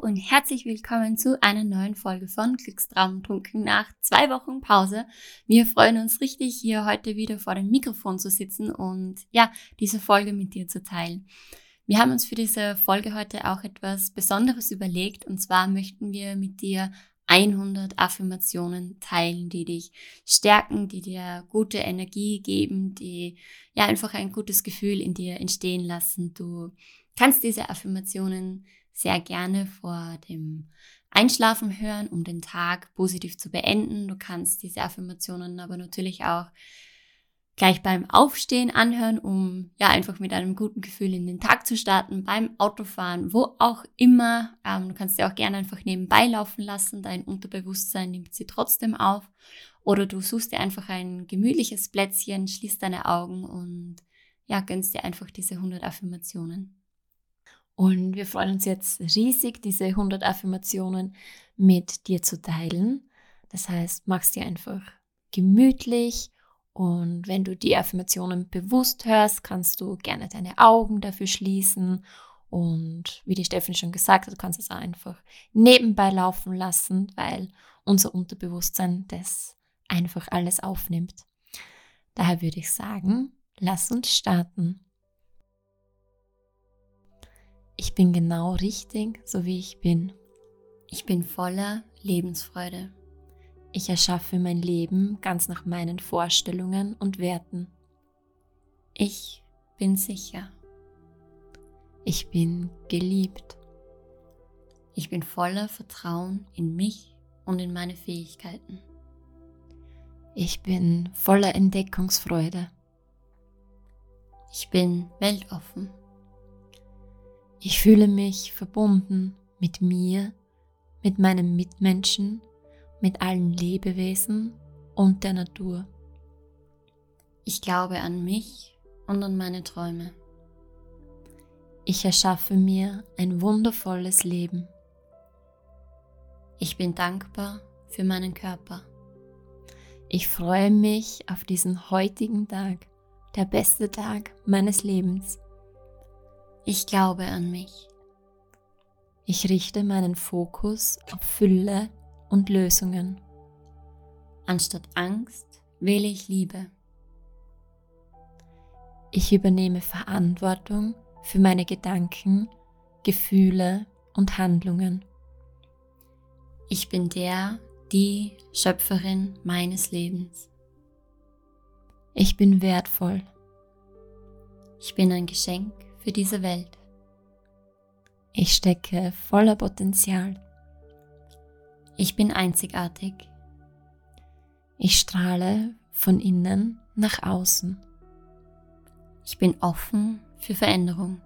Und herzlich willkommen zu einer neuen Folge von Glückstraum trunken nach zwei Wochen Pause. Wir freuen uns richtig, hier heute wieder vor dem Mikrofon zu sitzen und ja, diese Folge mit dir zu teilen. Wir haben uns für diese Folge heute auch etwas Besonderes überlegt und zwar möchten wir mit dir 100 Affirmationen teilen, die dich stärken, die dir gute Energie geben, die ja einfach ein gutes Gefühl in dir entstehen lassen. Du kannst diese Affirmationen sehr gerne vor dem Einschlafen hören, um den Tag positiv zu beenden. Du kannst diese Affirmationen aber natürlich auch gleich beim Aufstehen anhören, um ja einfach mit einem guten Gefühl in den Tag zu starten, beim Autofahren, wo auch immer. Ähm, du kannst sie auch gerne einfach nebenbei laufen lassen, dein Unterbewusstsein nimmt sie trotzdem auf. Oder du suchst dir einfach ein gemütliches Plätzchen, schließt deine Augen und ja, gönnst dir einfach diese 100 Affirmationen. Und wir freuen uns jetzt riesig, diese 100 Affirmationen mit dir zu teilen. Das heißt, machst dir einfach gemütlich und wenn du die Affirmationen bewusst hörst, kannst du gerne deine Augen dafür schließen und wie die Steffen schon gesagt hat, du kannst es auch einfach nebenbei laufen lassen, weil unser Unterbewusstsein das einfach alles aufnimmt. Daher würde ich sagen, lass uns starten. Ich bin genau richtig, so wie ich bin. Ich bin voller Lebensfreude. Ich erschaffe mein Leben ganz nach meinen Vorstellungen und Werten. Ich bin sicher. Ich bin geliebt. Ich bin voller Vertrauen in mich und in meine Fähigkeiten. Ich bin voller Entdeckungsfreude. Ich bin weltoffen. Ich fühle mich verbunden mit mir, mit meinen Mitmenschen, mit allen Lebewesen und der Natur. Ich glaube an mich und an meine Träume. Ich erschaffe mir ein wundervolles Leben. Ich bin dankbar für meinen Körper. Ich freue mich auf diesen heutigen Tag, der beste Tag meines Lebens. Ich glaube an mich. Ich richte meinen Fokus auf Fülle und Lösungen. Anstatt Angst wähle ich Liebe. Ich übernehme Verantwortung für meine Gedanken, Gefühle und Handlungen. Ich bin der, die Schöpferin meines Lebens. Ich bin wertvoll. Ich bin ein Geschenk für diese Welt. Ich stecke voller Potenzial. Ich bin einzigartig. Ich strahle von innen nach außen. Ich bin offen für Veränderung.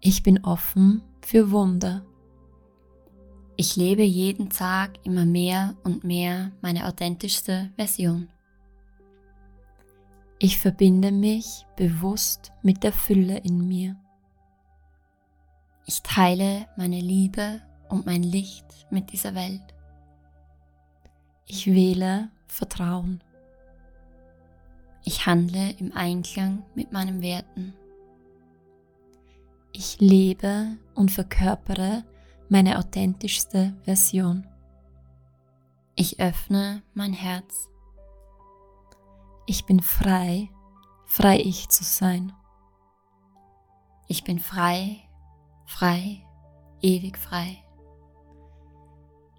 Ich bin offen für Wunder. Ich lebe jeden Tag immer mehr und mehr meine authentischste Version. Ich verbinde mich bewusst mit der Fülle in mir. Ich teile meine Liebe und mein Licht mit dieser Welt. Ich wähle Vertrauen. Ich handle im Einklang mit meinen Werten. Ich lebe und verkörpere meine authentischste Version. Ich öffne mein Herz ich bin frei, frei ich zu sein. Ich bin frei, frei, ewig frei.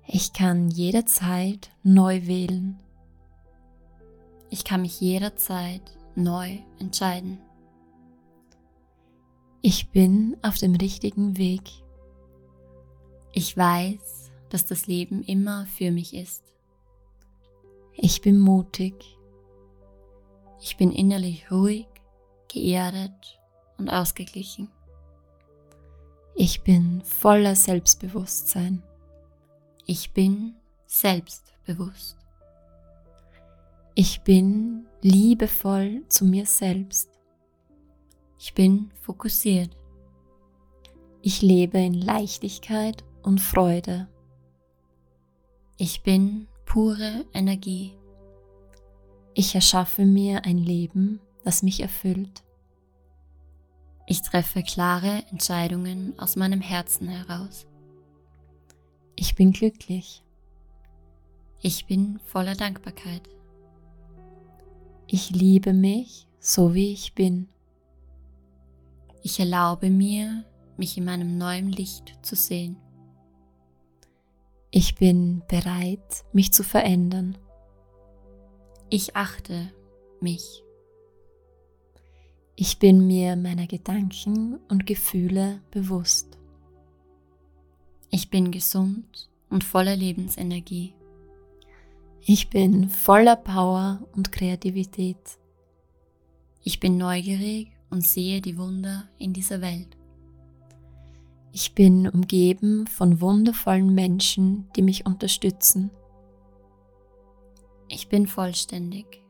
Ich kann jederzeit neu wählen. Ich kann mich jederzeit neu entscheiden. Ich bin auf dem richtigen Weg. Ich weiß, dass das Leben immer für mich ist. Ich bin mutig. Ich bin innerlich ruhig, geerdet und ausgeglichen. Ich bin voller Selbstbewusstsein. Ich bin selbstbewusst. Ich bin liebevoll zu mir selbst. Ich bin fokussiert. Ich lebe in Leichtigkeit und Freude. Ich bin pure Energie. Ich erschaffe mir ein Leben, das mich erfüllt. Ich treffe klare Entscheidungen aus meinem Herzen heraus. Ich bin glücklich. Ich bin voller Dankbarkeit. Ich liebe mich so wie ich bin. Ich erlaube mir, mich in meinem neuen Licht zu sehen. Ich bin bereit, mich zu verändern. Ich achte mich. Ich bin mir meiner Gedanken und Gefühle bewusst. Ich bin gesund und voller Lebensenergie. Ich bin voller Power und Kreativität. Ich bin neugierig und sehe die Wunder in dieser Welt. Ich bin umgeben von wundervollen Menschen, die mich unterstützen. Ich bin vollständig.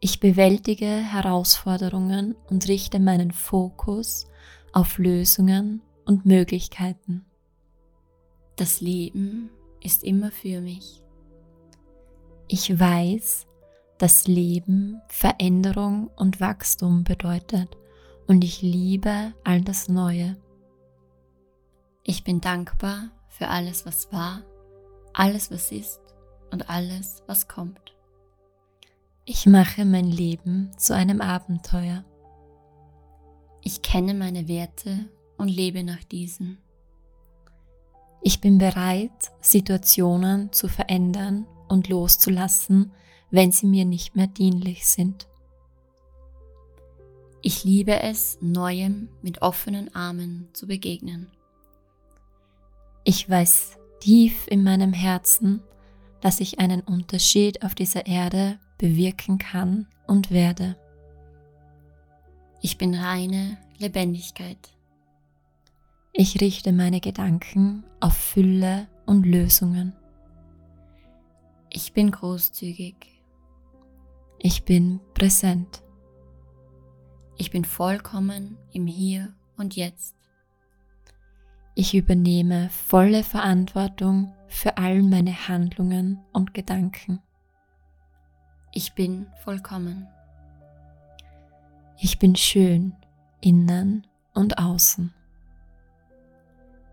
Ich bewältige Herausforderungen und richte meinen Fokus auf Lösungen und Möglichkeiten. Das Leben ist immer für mich. Ich weiß, dass Leben Veränderung und Wachstum bedeutet und ich liebe all das Neue. Ich bin dankbar für alles, was war, alles, was ist und alles, was kommt. Ich mache mein Leben zu einem Abenteuer. Ich kenne meine Werte und lebe nach diesen. Ich bin bereit, Situationen zu verändern und loszulassen, wenn sie mir nicht mehr dienlich sind. Ich liebe es, Neuem mit offenen Armen zu begegnen. Ich weiß tief in meinem Herzen, dass ich einen Unterschied auf dieser Erde bewirken kann und werde. Ich bin reine Lebendigkeit. Ich richte meine Gedanken auf Fülle und Lösungen. Ich bin großzügig. Ich bin präsent. Ich bin vollkommen im Hier und Jetzt. Ich übernehme volle Verantwortung für all meine Handlungen und Gedanken. Ich bin vollkommen. Ich bin schön innen und außen.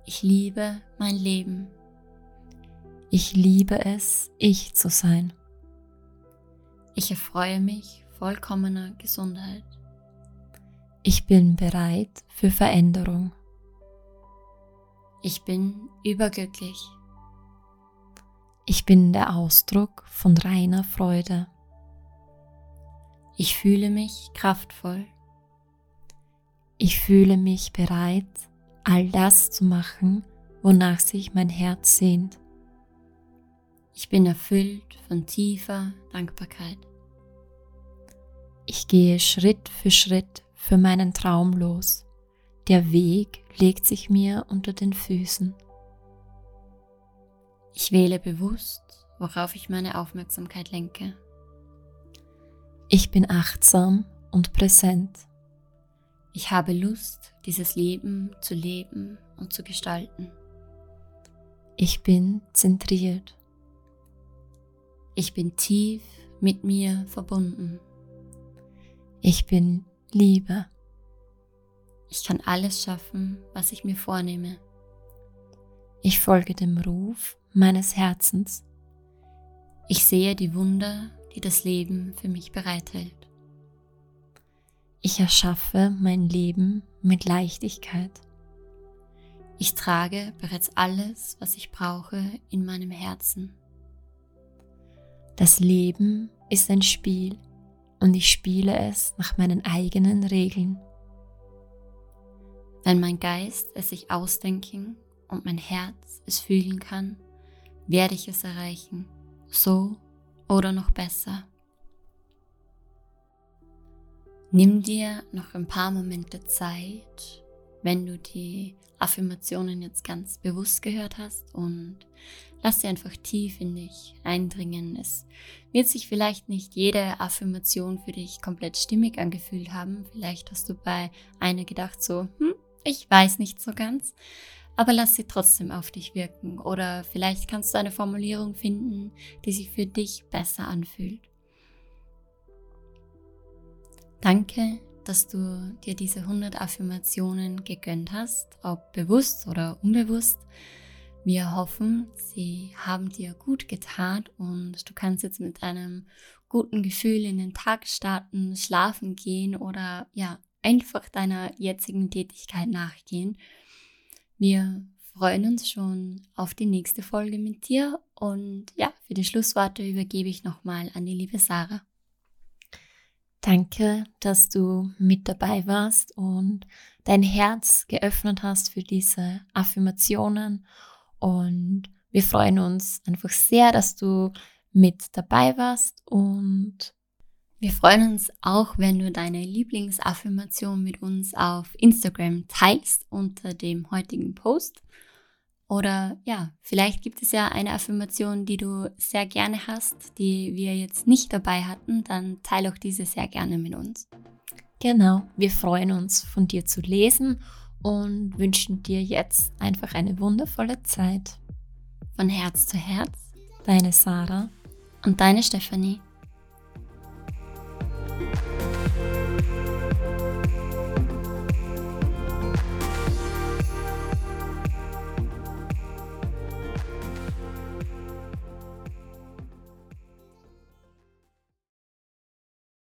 Ich liebe mein Leben. Ich liebe es, ich zu sein. Ich erfreue mich vollkommener Gesundheit. Ich bin bereit für Veränderung. Ich bin überglücklich. Ich bin der Ausdruck von reiner Freude. Ich fühle mich kraftvoll. Ich fühle mich bereit, all das zu machen, wonach sich mein Herz sehnt. Ich bin erfüllt von tiefer Dankbarkeit. Ich gehe Schritt für Schritt für meinen Traum los. Der Weg legt sich mir unter den Füßen. Ich wähle bewusst, worauf ich meine Aufmerksamkeit lenke. Ich bin achtsam und präsent. Ich habe Lust, dieses Leben zu leben und zu gestalten. Ich bin zentriert. Ich bin tief mit mir verbunden. Ich bin Liebe. Ich kann alles schaffen, was ich mir vornehme. Ich folge dem Ruf meines Herzens. Ich sehe die Wunder, die das Leben für mich bereithält. Ich erschaffe mein Leben mit Leichtigkeit. Ich trage bereits alles, was ich brauche, in meinem Herzen. Das Leben ist ein Spiel und ich spiele es nach meinen eigenen Regeln. Wenn mein Geist es sich ausdenken und mein Herz es fühlen kann, werde ich es erreichen, so oder noch besser. Nimm dir noch ein paar Momente Zeit, wenn du die Affirmationen jetzt ganz bewusst gehört hast und lass sie einfach tief in dich eindringen. Es wird sich vielleicht nicht jede Affirmation für dich komplett stimmig angefühlt haben. Vielleicht hast du bei einer gedacht so, hm, ich weiß nicht so ganz, aber lass sie trotzdem auf dich wirken. Oder vielleicht kannst du eine Formulierung finden, die sich für dich besser anfühlt. Danke, dass du dir diese 100 Affirmationen gegönnt hast, ob bewusst oder unbewusst. Wir hoffen, sie haben dir gut getan und du kannst jetzt mit einem guten Gefühl in den Tag starten, schlafen gehen oder ja, einfach deiner jetzigen Tätigkeit nachgehen. Wir freuen uns schon auf die nächste Folge mit dir und ja, für die Schlussworte übergebe ich nochmal an die liebe Sarah. Danke, dass du mit dabei warst und dein Herz geöffnet hast für diese Affirmationen. Und wir freuen uns einfach sehr, dass du mit dabei warst. Und wir freuen uns auch, wenn du deine Lieblingsaffirmation mit uns auf Instagram teilst unter dem heutigen Post. Oder ja, vielleicht gibt es ja eine Affirmation, die du sehr gerne hast, die wir jetzt nicht dabei hatten, dann teile auch diese sehr gerne mit uns. Genau, wir freuen uns von dir zu lesen und wünschen dir jetzt einfach eine wundervolle Zeit. Von Herz zu Herz, deine Sarah und deine Stefanie.